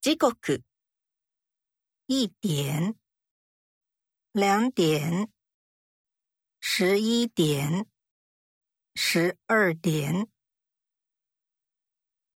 几个刻，一点，两点，十一点，十二点。